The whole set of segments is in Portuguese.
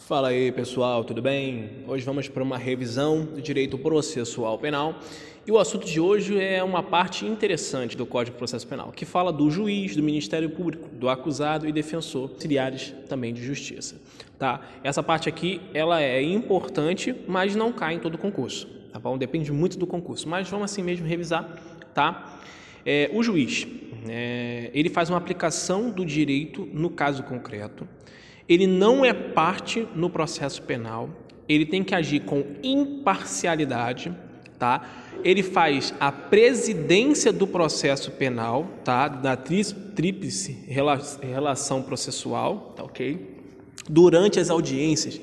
Fala aí pessoal, tudo bem? Hoje vamos para uma revisão do direito processual penal e o assunto de hoje é uma parte interessante do Código de Processo Penal, que fala do juiz, do Ministério Público, do acusado e defensor, auxiliares também de justiça. Tá? Essa parte aqui ela é importante, mas não cai em todo concurso. Tá bom? Depende muito do concurso, mas vamos assim mesmo revisar. Tá? É, o juiz é, ele faz uma aplicação do direito no caso concreto ele não é parte no processo penal, ele tem que agir com imparcialidade, tá? Ele faz a presidência do processo penal, tá? Da tríplice relação processual, tá ok? Durante as audiências,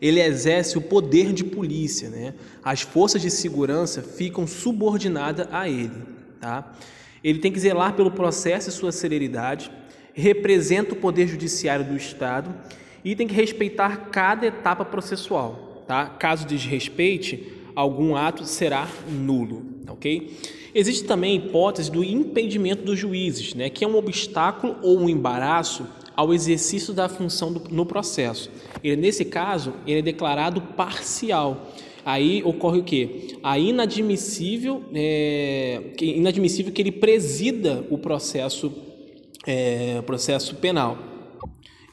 ele exerce o poder de polícia, né? As forças de segurança ficam subordinadas a ele, tá? Ele tem que zelar pelo processo e sua celeridade, representa o poder judiciário do Estado e tem que respeitar cada etapa processual. Tá? Caso desrespeite, algum ato será nulo. Ok? Existe também a hipótese do impedimento dos juízes, né, que é um obstáculo ou um embaraço ao exercício da função do, no processo. Ele, nesse caso, ele é declarado parcial. Aí ocorre o quê? A inadmissível, é, inadmissível que ele presida o processo é, processo penal.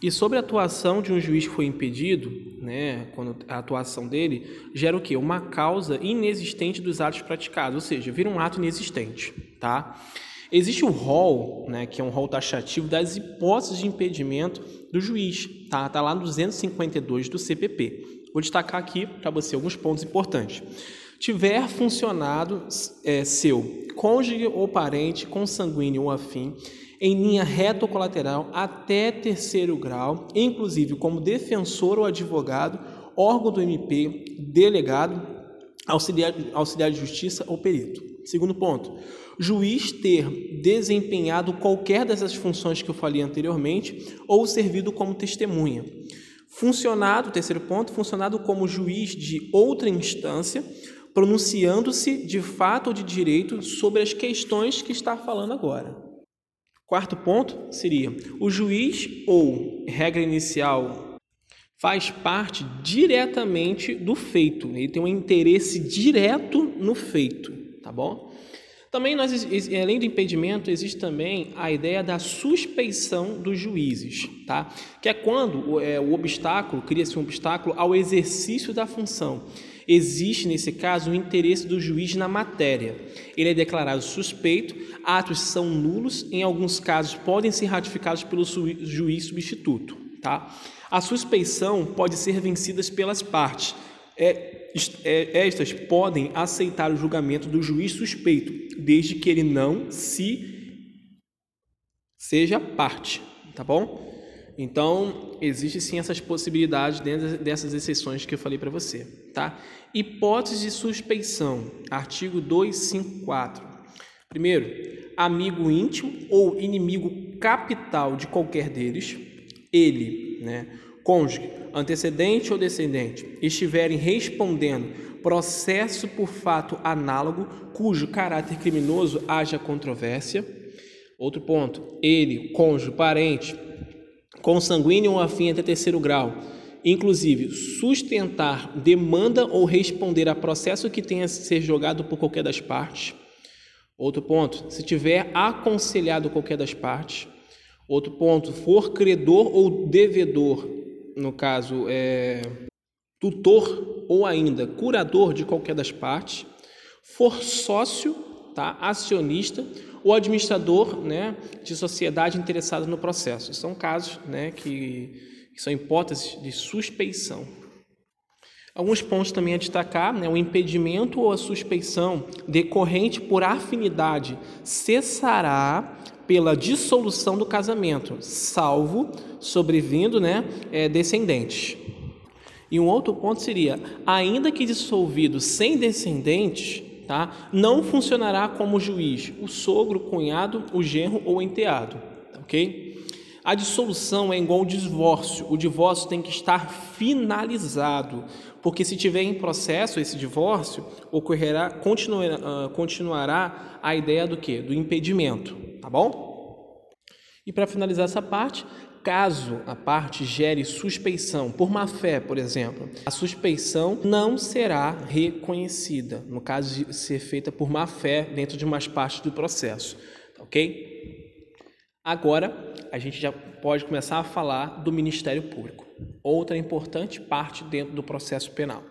E sobre a atuação de um juiz que foi impedido, né, quando a atuação dele gera o quê? Uma causa inexistente dos atos praticados, ou seja, vira um ato inexistente, tá? Existe o rol, né, que é um rol taxativo das hipóteses de impedimento do juiz, tá? Tá lá no 252 do CPP. Vou destacar aqui para você alguns pontos importantes. Tiver funcionado é, seu cônjuge ou parente consanguíneo ou afim em linha reta ou colateral até terceiro grau, inclusive como defensor ou advogado, órgão do MP, delegado, auxiliar, auxiliar de justiça ou perito. Segundo ponto, juiz ter desempenhado qualquer dessas funções que eu falei anteriormente ou servido como testemunha. Funcionado, terceiro ponto, funcionado como juiz de outra instância, pronunciando-se de fato ou de direito sobre as questões que está falando agora. Quarto ponto seria: o juiz ou regra inicial faz parte diretamente do feito, ele tem um interesse direto no feito, tá bom? Também nós, além do impedimento, existe também a ideia da suspeição dos juízes, tá? Que é quando é, o obstáculo, cria-se um obstáculo ao exercício da função. Existe, nesse caso, o interesse do juiz na matéria. Ele é declarado suspeito, atos são nulos, em alguns casos podem ser ratificados pelo juiz substituto. Tá? A suspeição pode ser vencida pelas partes. É, é, estas podem aceitar o julgamento do juiz suspeito, desde que ele não se seja parte, tá bom? Então, existe sim essas possibilidades dentro dessas exceções que eu falei para você, tá? Hipótese de suspeição, artigo 254. Primeiro, amigo íntimo ou inimigo capital de qualquer deles, ele, né, cônjuge, antecedente ou descendente, estiverem respondendo processo por fato análogo cujo caráter criminoso haja controvérsia. Outro ponto, ele, cônjuge, parente, consanguíneo ou afim até terceiro grau, inclusive sustentar demanda ou responder a processo que tenha a ser jogado por qualquer das partes. Outro ponto, se tiver aconselhado qualquer das partes. Outro ponto, for credor ou devedor, no caso, é, tutor ou ainda curador de qualquer das partes. For sócio, tá, acionista o administrador né, de sociedade interessada no processo. São casos né, que, que são hipóteses de suspeição. Alguns pontos também a destacar, né, o impedimento ou a suspeição decorrente por afinidade cessará pela dissolução do casamento, salvo sobrevindo né, é, descendentes. E um outro ponto seria, ainda que dissolvido sem descendentes, tá? Não funcionará como juiz o sogro, cunhado, o genro ou enteado, ok? A dissolução é igual ao divórcio. O divórcio tem que estar finalizado, porque se tiver em processo esse divórcio, ocorrerá, continuará, uh, continuará a ideia do que? Do impedimento, tá bom? E para finalizar essa parte, Caso a parte gere suspeição por má fé, por exemplo, a suspeição não será reconhecida, no caso de ser feita por má fé dentro de umas partes do processo, tá ok? Agora a gente já pode começar a falar do Ministério Público, outra importante parte dentro do processo penal.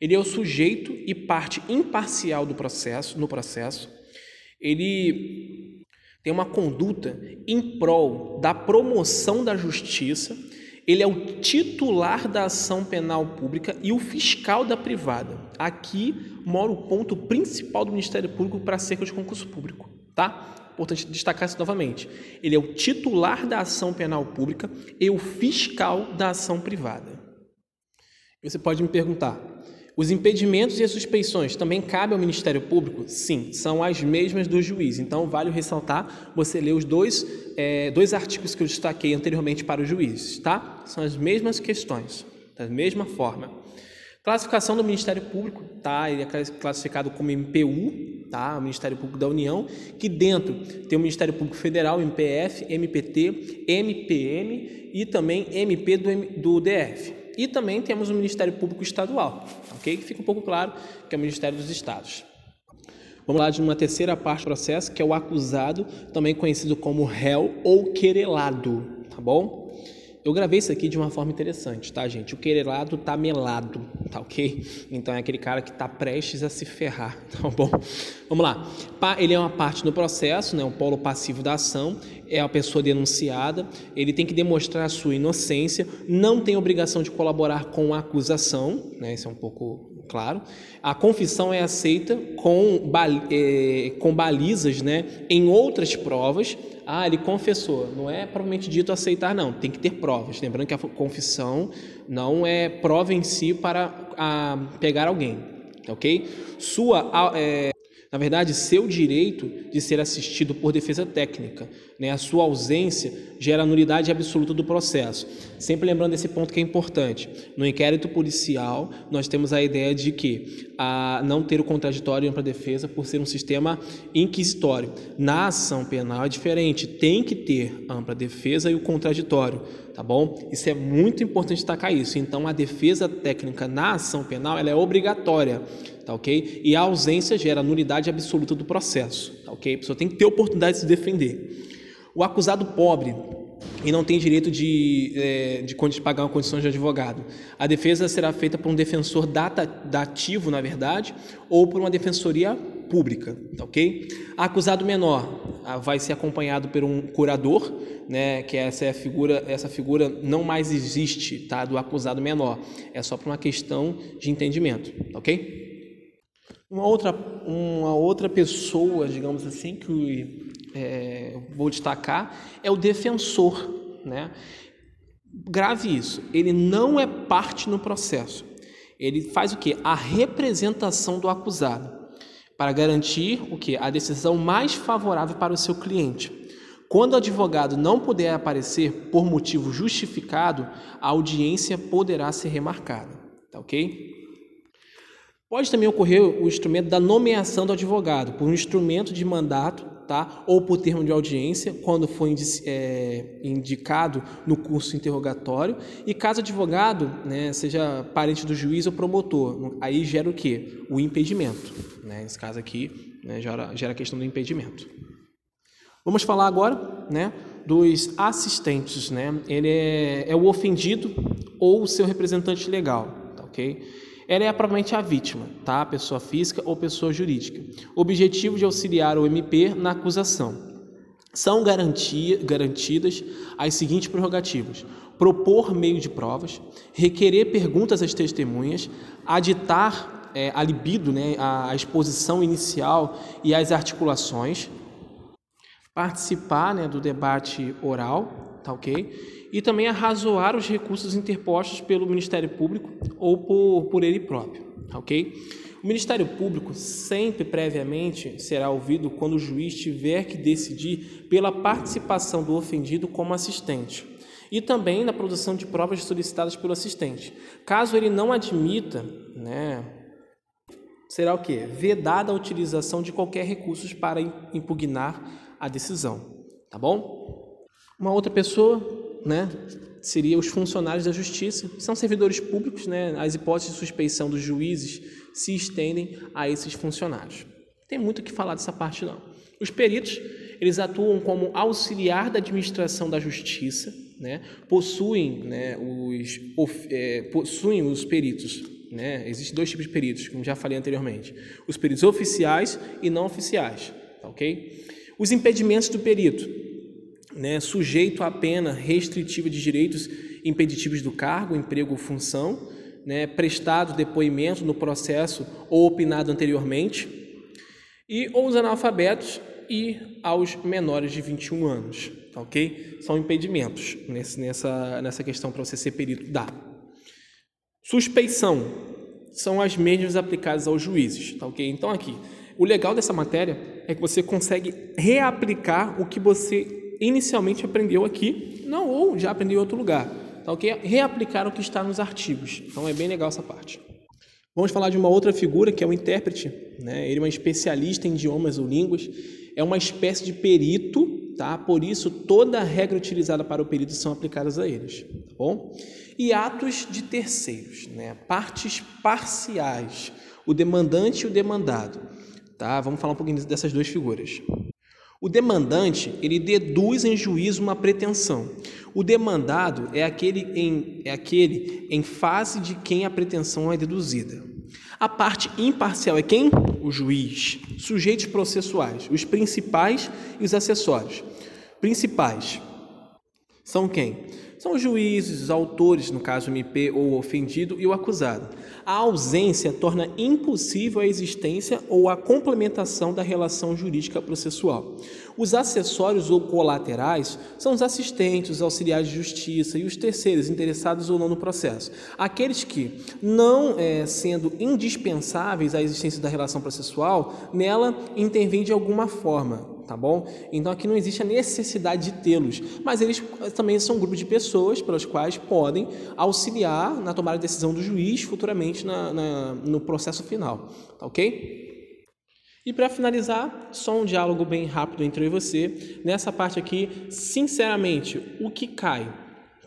Ele é o sujeito e parte imparcial do processo, no processo. Ele tem uma conduta em prol da promoção da justiça, ele é o titular da ação penal pública e o fiscal da privada. Aqui mora o ponto principal do Ministério Público para acerca de concurso público, tá? Importante destacar isso novamente. Ele é o titular da ação penal pública e o fiscal da ação privada. Você pode me perguntar, os impedimentos e as suspeições também cabem ao Ministério Público? Sim, são as mesmas do juiz. Então, vale ressaltar você ler os dois, é, dois artigos que eu destaquei anteriormente para os juízes, tá? São as mesmas questões, da mesma forma. Classificação do Ministério Público, tá? Ele é classificado como MPU, tá? O Ministério Público da União, que dentro tem o Ministério Público Federal, MPF, MPT, MPM e também MP do, do DF. E também temos o Ministério Público Estadual, ok? Fica um pouco claro que é o Ministério dos Estados. Vamos lá de uma terceira parte do processo, que é o acusado, também conhecido como réu ou querelado, tá bom? Eu gravei isso aqui de uma forma interessante, tá, gente? O querelado tá melado, tá ok? Então é aquele cara que tá prestes a se ferrar, tá bom? Vamos lá. Ele é uma parte do processo, né? Um polo passivo da ação, é a pessoa denunciada, ele tem que demonstrar a sua inocência, não tem obrigação de colaborar com a acusação, né? Isso é um pouco claro. A confissão é aceita com, é, com balizas, né? Em outras provas ah, ele confessou. Não é provavelmente dito aceitar, não. Tem que ter provas. Lembrando que a confissão não é prova em si para a, pegar alguém, ok? Sua é, na verdade, seu direito de ser assistido por defesa técnica, né? a sua ausência gera nulidade absoluta do processo. Sempre lembrando esse ponto que é importante. No inquérito policial, nós temos a ideia de que a não ter o contraditório para a defesa por ser um sistema inquisitório. Na ação penal é diferente, tem que ter ampla defesa e o contraditório, tá bom? Isso é muito importante destacar isso. Então, a defesa técnica na ação penal ela é obrigatória tá ok? E a ausência gera nulidade absoluta do processo, tá ok? A pessoa tem que ter oportunidade de se defender. O acusado pobre e não tem direito de, é, de, de pagar uma condição de advogado. A defesa será feita por um defensor data, dativo, na verdade, ou por uma defensoria pública, tá ok? Acusado menor ah, vai ser acompanhado por um curador, né? Que essa é a figura, essa figura não mais existe, tá? Do acusado menor, é só por uma questão de entendimento, tá ok? Uma outra, uma outra pessoa, digamos assim, que é, vou destacar é o defensor. Né? Grave isso, ele não é parte no processo. Ele faz o que? A representação do acusado para garantir o que? A decisão mais favorável para o seu cliente. Quando o advogado não puder aparecer por motivo justificado, a audiência poderá ser remarcada. Tá ok? Pode também ocorrer o instrumento da nomeação do advogado, por um instrumento de mandato, tá? ou por termo de audiência, quando for é, indicado no curso interrogatório. E caso advogado né, seja parente do juiz ou promotor, aí gera o quê? O impedimento. Né? Nesse caso aqui, né, gera, gera a questão do impedimento. Vamos falar agora né, dos assistentes. Né? Ele é, é o ofendido ou o seu representante legal. Tá, ok? Ela é propriamente a vítima, tá? Pessoa física ou pessoa jurídica. Objetivo de auxiliar o MP na acusação. São garantia, garantidas as seguintes prerrogativas: propor meio de provas, requerer perguntas às testemunhas, aditar é, a libido, né, a exposição inicial e as articulações, participar né, do debate oral, tá ok? e também arrazoar os recursos interpostos pelo Ministério Público ou por, por ele próprio, ok? O Ministério Público sempre previamente será ouvido quando o juiz tiver que decidir pela participação do ofendido como assistente e também na produção de provas solicitadas pelo assistente. Caso ele não admita, né, será o que? Vedada a utilização de qualquer recurso para impugnar a decisão, tá bom? Uma outra pessoa né, seria os funcionários da justiça, são servidores públicos, né, as hipóteses de suspeição dos juízes se estendem a esses funcionários. Tem muito o que falar dessa parte não. Os peritos, eles atuam como auxiliar da administração da justiça, né, possuem, né, os, é, possuem os peritos né? Existem dois tipos de peritos, como já falei anteriormente: os peritos oficiais e não oficiais, tá ok? Os impedimentos do perito, né? Sujeito à pena restritiva de direitos impeditivos do cargo, emprego ou função, né? Prestado depoimento no processo ou opinado anteriormente, e ou os analfabetos e aos menores de 21 anos, tá ok? São impedimentos nesse, nessa, nessa questão para você ser perito da. Suspeição são as mesmas aplicadas aos juízes, tá ok? Então aqui, o legal dessa matéria é que você consegue reaplicar o que você inicialmente aprendeu aqui, não ou já aprendeu em outro lugar, tá ok? Reaplicar o que está nos artigos. Então é bem legal essa parte. Vamos falar de uma outra figura que é o intérprete, né? Ele é um especialista em idiomas ou línguas, é uma espécie de perito tá? Por isso toda a regra utilizada para o perito são aplicadas a eles, tá bom? E atos de terceiros, né? Partes parciais, o demandante e o demandado, tá? Vamos falar um pouquinho dessas duas figuras. O demandante, ele deduz em juízo uma pretensão. O demandado é aquele em, é aquele em fase de quem a pretensão é deduzida. A parte imparcial é quem? O juiz. Sujeitos processuais, os principais e os acessórios. Principais são quem? São juízes, os autores, no caso MP ou ofendido, e o acusado. A ausência torna impossível a existência ou a complementação da relação jurídica processual. Os acessórios ou colaterais são os assistentes, os auxiliares de justiça e os terceiros interessados ou não no processo. Aqueles que, não é, sendo indispensáveis à existência da relação processual, nela intervêm de alguma forma, tá bom? Então aqui não existe a necessidade de tê-los, mas eles também são um grupo de pessoas pelas quais podem auxiliar na tomada de decisão do juiz futuramente na, na no processo final, tá ok? E para finalizar, só um diálogo bem rápido entre eu e você. Nessa parte aqui, sinceramente, o que cai?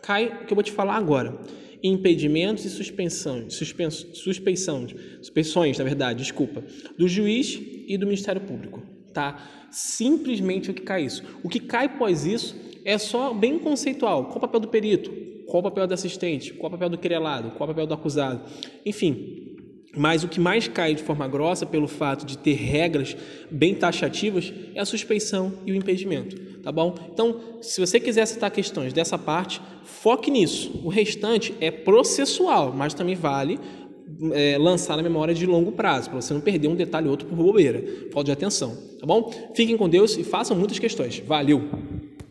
Cai o que eu vou te falar agora. Impedimentos e suspensões, suspensão, suspensões, na verdade, desculpa, do juiz e do Ministério Público tá? Simplesmente o que cai isso. O que cai após isso é só bem conceitual. Qual o papel do perito? Qual o papel do assistente? Qual o papel do querelado? Qual o papel do acusado? Enfim, mas o que mais cai de forma grossa, pelo fato de ter regras bem taxativas, é a suspeição e o impedimento, tá bom? Então, se você quiser citar questões dessa parte, foque nisso. O restante é processual, mas também vale é, lançar na memória de longo prazo, para você não perder um detalhe ou outro por bobeira, falta de atenção, tá bom? Fiquem com Deus e façam muitas questões. Valeu!